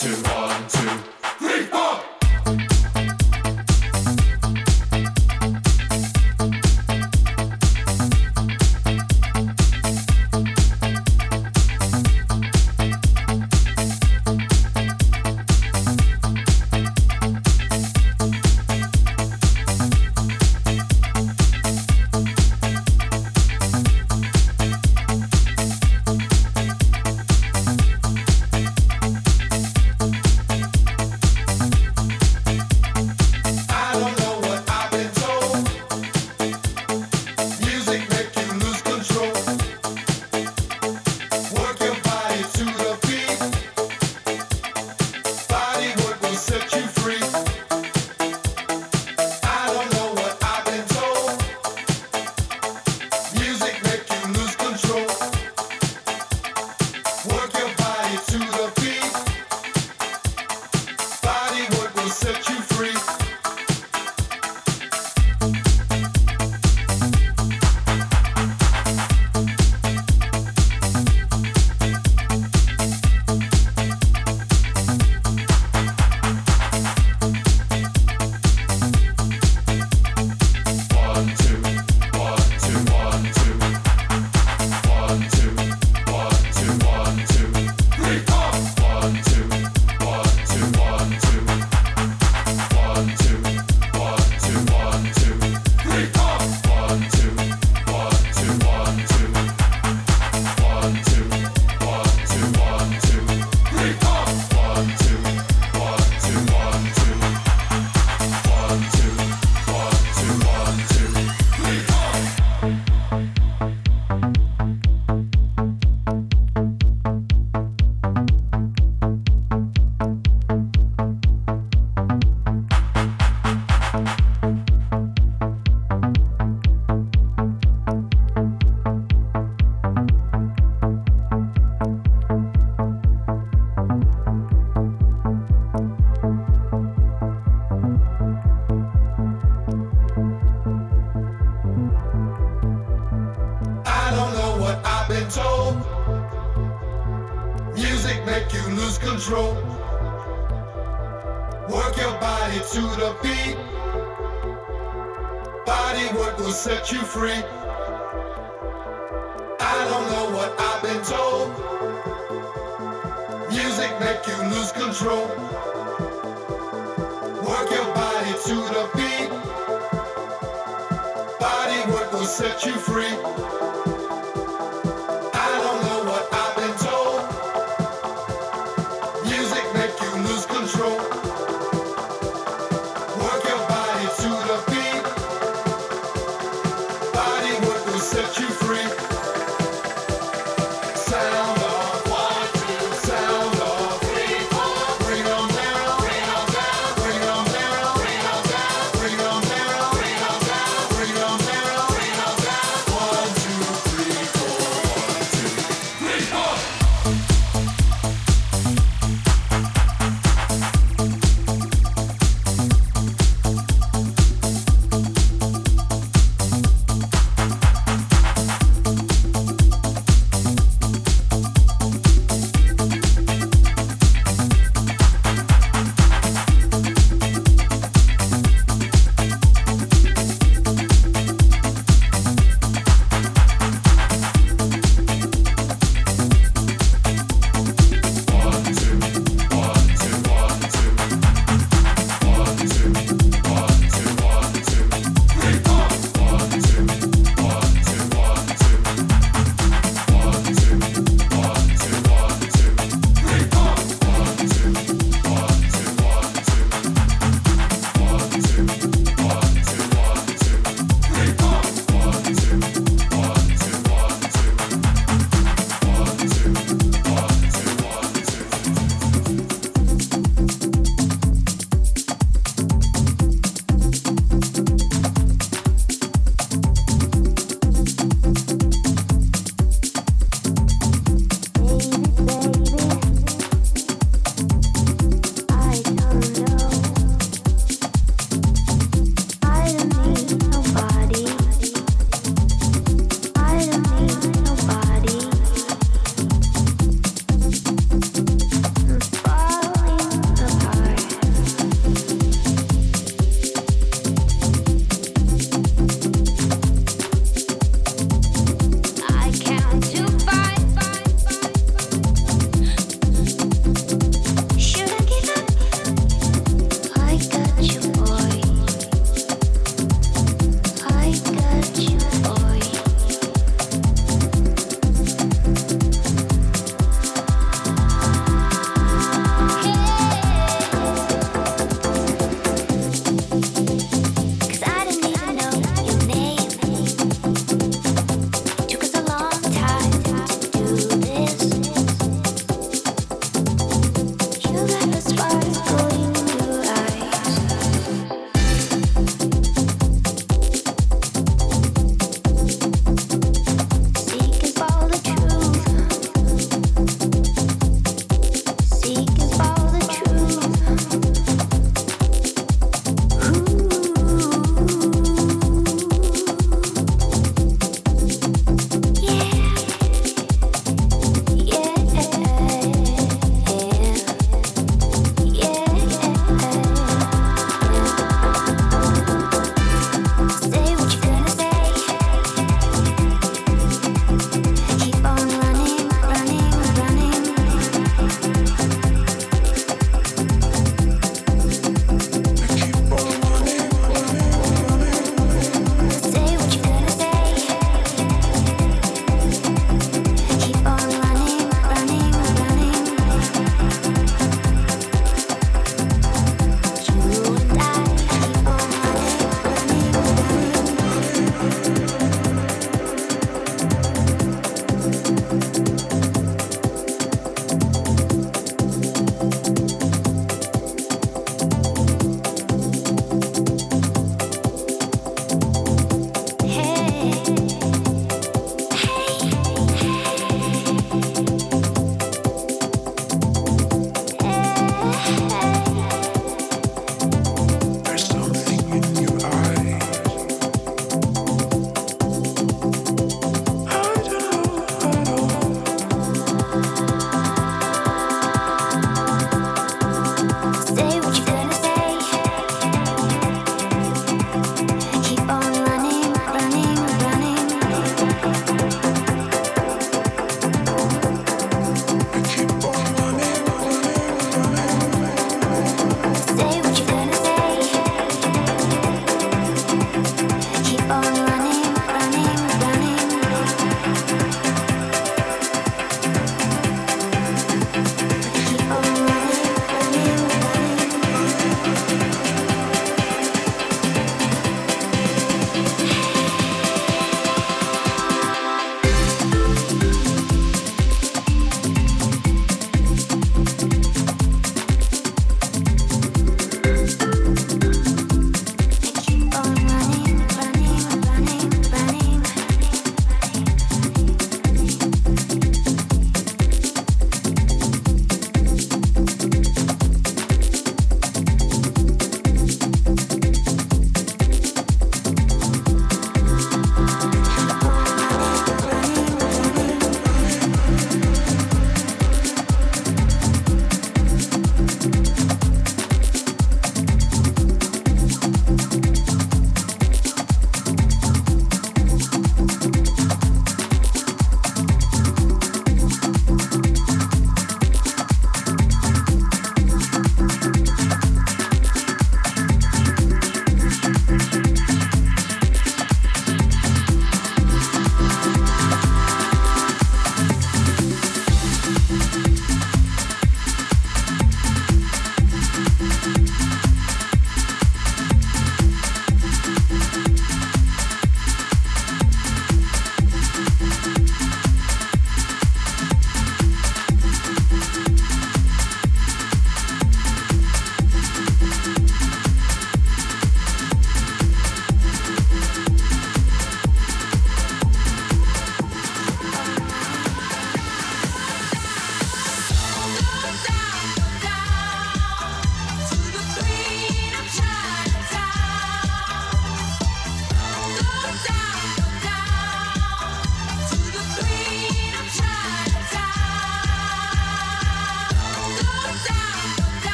to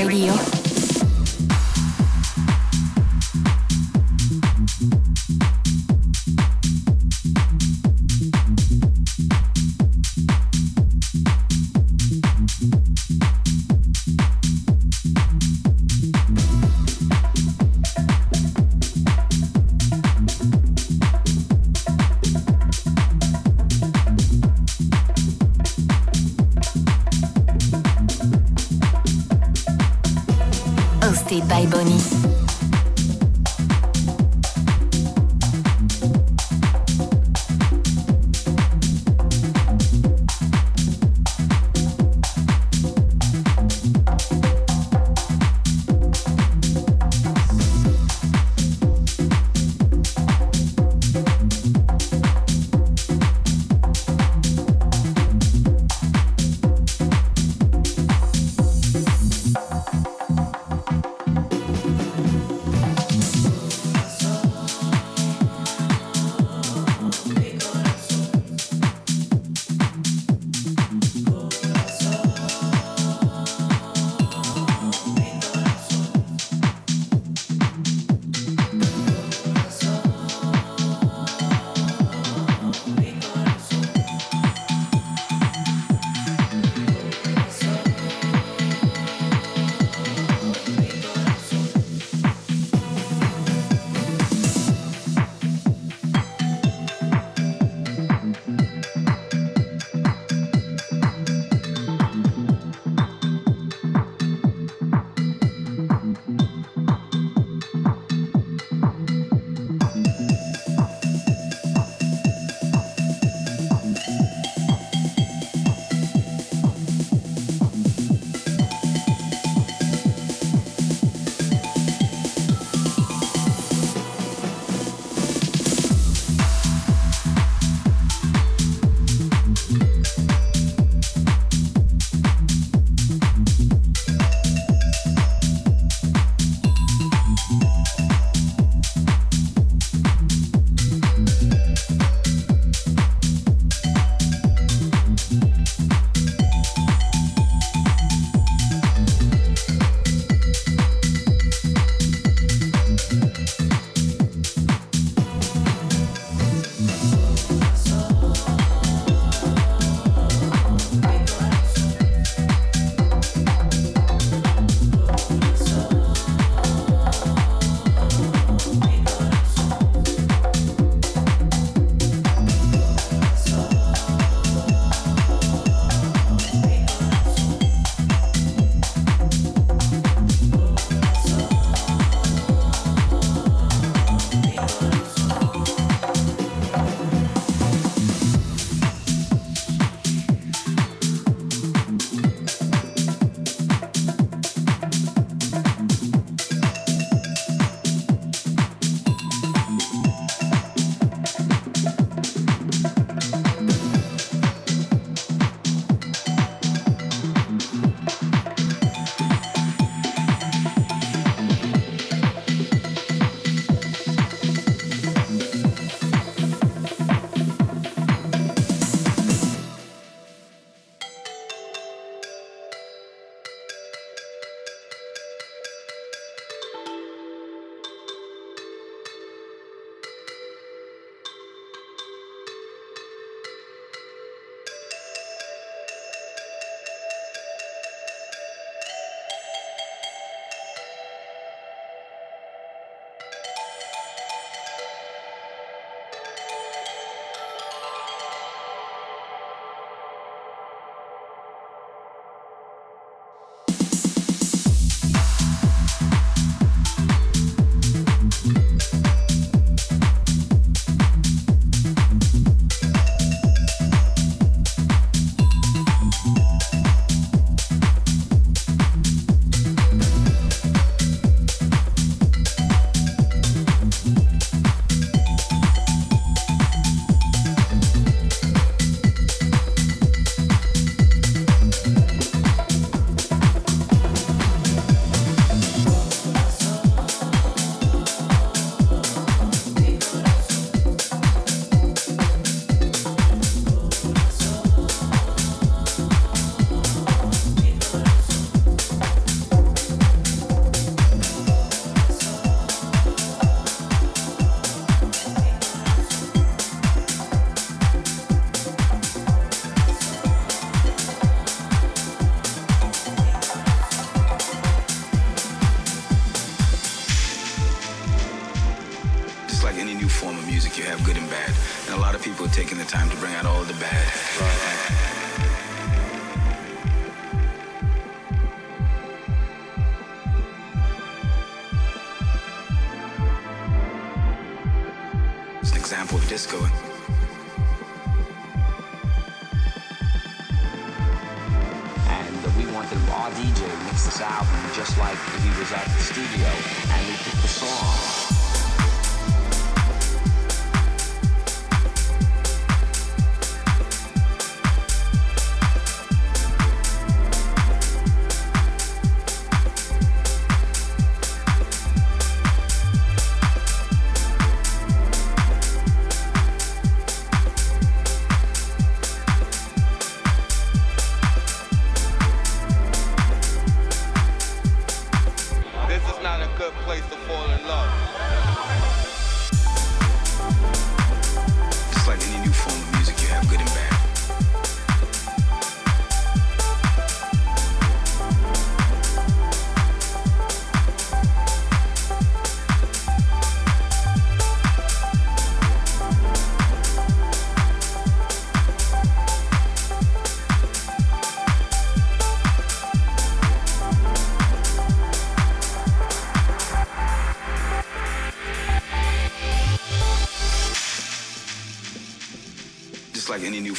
Radio. Bonnie.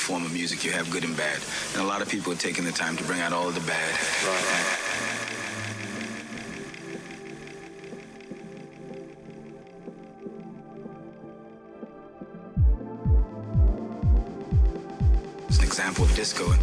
Music, you have good and bad. And a lot of people are taking the time to bring out all of the bad. Right. Example of disco.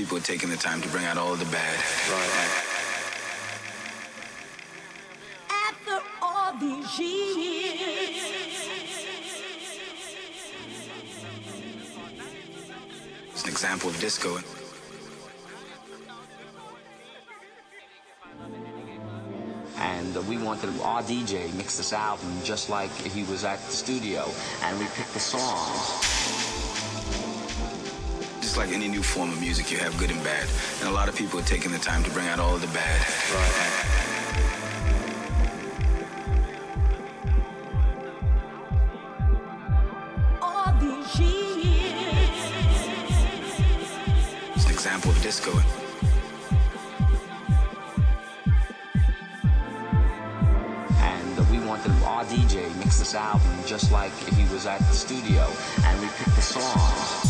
People are taking the time to bring out all the bad. Right. After all these years. It's an example of disco. and we wanted our DJ mix this album just like he was at the studio and we picked the songs just like any new form of music, you have good and bad. And a lot of people are taking the time to bring out all of the bad. Right. It's an example of disco. And we wanted our DJ mix this album just like if he was at the studio and we picked the songs.